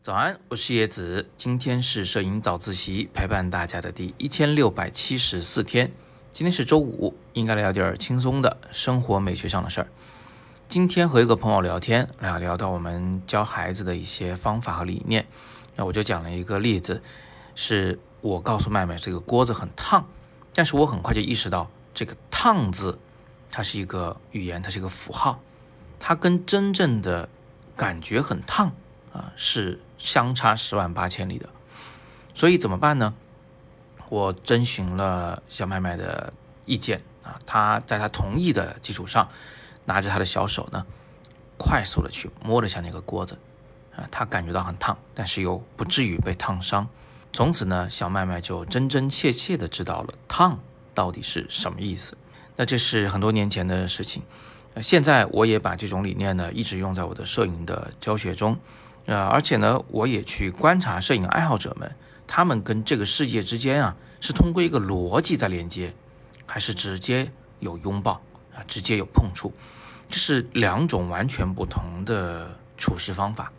早安，我是叶子，今天是摄影早自习陪伴大家的第一千六百七十四天。今天是周五，应该聊点儿轻松的生活美学上的事儿。今天和一个朋友聊天，啊，聊到我们教孩子的一些方法和理念，那我就讲了一个例子，是我告诉麦麦这个锅子很烫，但是我很快就意识到这个“烫”字，它是一个语言，它是一个符号，它跟真正的感觉很烫啊是。相差十万八千里的，所以怎么办呢？我征询了小麦麦的意见啊，他在他同意的基础上，拿着他的小手呢，快速的去摸了下那个锅子啊，他感觉到很烫，但是又不至于被烫伤。从此呢，小麦麦就真真切切的知道了烫到底是什么意思。那这是很多年前的事情，现在我也把这种理念呢，一直用在我的摄影的教学中。呃，而且呢，我也去观察摄影爱好者们，他们跟这个世界之间啊，是通过一个逻辑在连接，还是直接有拥抱啊，直接有碰触，这是两种完全不同的处事方法。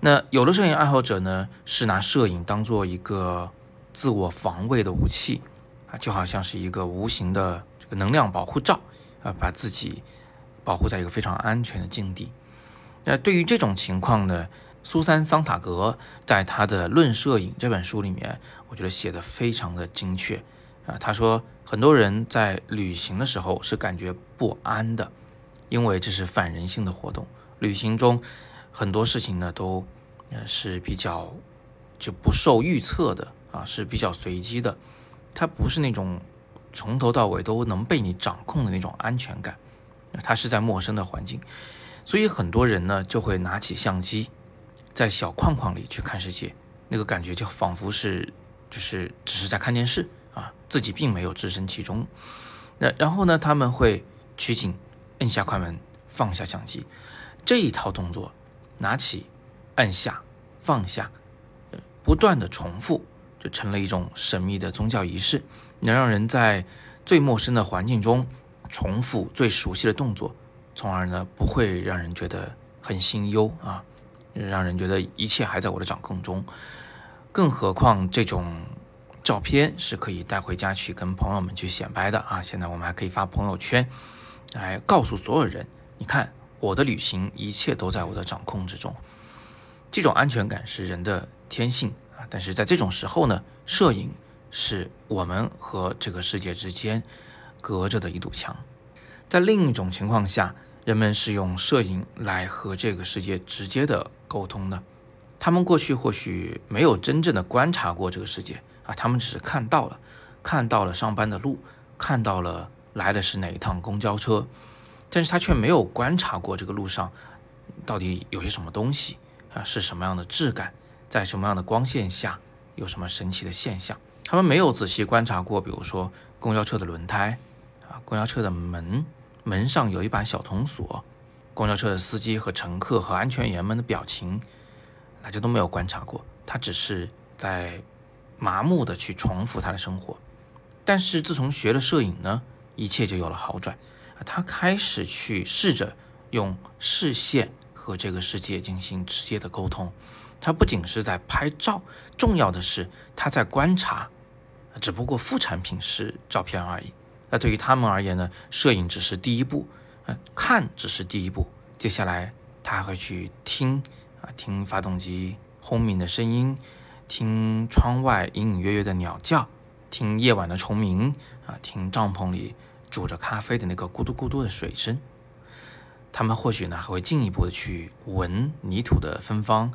那有的摄影爱好者呢，是拿摄影当做一个自我防卫的武器啊，就好像是一个无形的这个能量保护罩啊，把自己保护在一个非常安全的境地。那对于这种情况呢，苏珊·桑塔格在他的《论摄影》这本书里面，我觉得写的非常的精确啊。他说，很多人在旅行的时候是感觉不安的，因为这是反人性的活动。旅行中很多事情呢，都呃是比较就不受预测的啊，是比较随机的，它不是那种从头到尾都能被你掌控的那种安全感，它是在陌生的环境。所以很多人呢就会拿起相机，在小框框里去看世界，那个感觉就仿佛是，就是只是在看电视啊，自己并没有置身其中。那然后呢，他们会取景，摁下快门，放下相机，这一套动作，拿起，按下，放下，不断的重复，就成了一种神秘的宗教仪式，能让人在最陌生的环境中重复最熟悉的动作。从而呢，不会让人觉得很心忧啊，让人觉得一切还在我的掌控中。更何况这种照片是可以带回家去跟朋友们去显摆的啊！现在我们还可以发朋友圈，来告诉所有人：你看我的旅行，一切都在我的掌控之中。这种安全感是人的天性但是在这种时候呢，摄影是我们和这个世界之间隔着的一堵墙。在另一种情况下，人们是用摄影来和这个世界直接的沟通的。他们过去或许没有真正的观察过这个世界啊，他们只是看到了，看到了上班的路，看到了来的是哪一趟公交车，但是他却没有观察过这个路上到底有些什么东西啊，是什么样的质感，在什么样的光线下有什么神奇的现象。他们没有仔细观察过，比如说公交车的轮胎啊，公交车的门。门上有一把小铜锁，公交车的司机和乘客和安全员们的表情，大家都没有观察过。他只是在麻木的去重复他的生活。但是自从学了摄影呢，一切就有了好转。他开始去试着用视线和这个世界进行直接的沟通。他不仅是在拍照，重要的是他在观察，只不过副产品是照片而已。那对于他们而言呢，摄影只是第一步，嗯，看只是第一步，接下来他还会去听啊，听发动机轰鸣的声音，听窗外隐隐约约的鸟叫，听夜晚的虫鸣啊，听帐篷里煮着咖啡的那个咕嘟咕嘟的水声。他们或许呢还会进一步的去闻泥土的芬芳，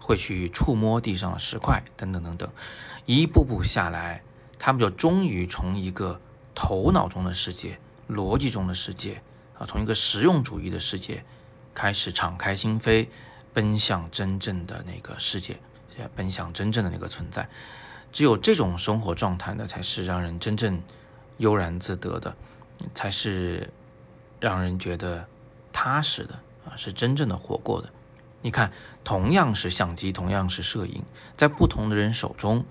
会去触摸地上的石块等等等等，一步步下来，他们就终于从一个。头脑中的世界，逻辑中的世界，啊，从一个实用主义的世界开始敞开心扉，奔向真正的那个世界，奔向真正的那个存在。只有这种生活状态呢，才是让人真正悠然自得的，才是让人觉得踏实的啊，是真正的活过的。你看，同样是相机，同样是摄影，在不同的人手中，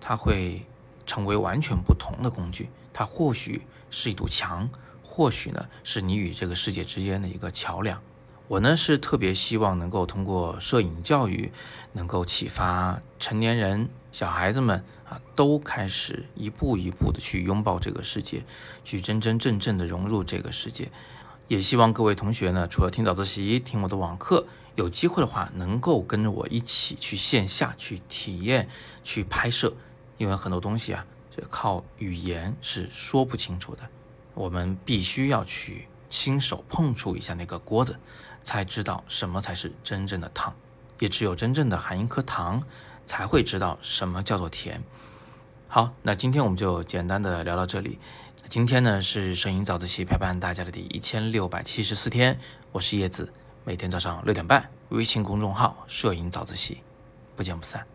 它会成为完全不同的工具。它或许是一堵墙，或许呢是你与这个世界之间的一个桥梁。我呢是特别希望能够通过摄影教育，能够启发成年人、小孩子们啊，都开始一步一步的去拥抱这个世界，去真真正正的融入这个世界。也希望各位同学呢，除了听早自习、听我的网课，有机会的话，能够跟着我一起去线下去体验、去拍摄。因为很多东西啊，这靠语言是说不清楚的，我们必须要去亲手碰触一下那个锅子，才知道什么才是真正的烫。也只有真正的含一颗糖，才会知道什么叫做甜。好，那今天我们就简单的聊到这里。今天呢是摄影早自习陪伴大家的第一千六百七十四天，我是叶子，每天早上六点半，微信公众号“摄影早自习”，不见不散。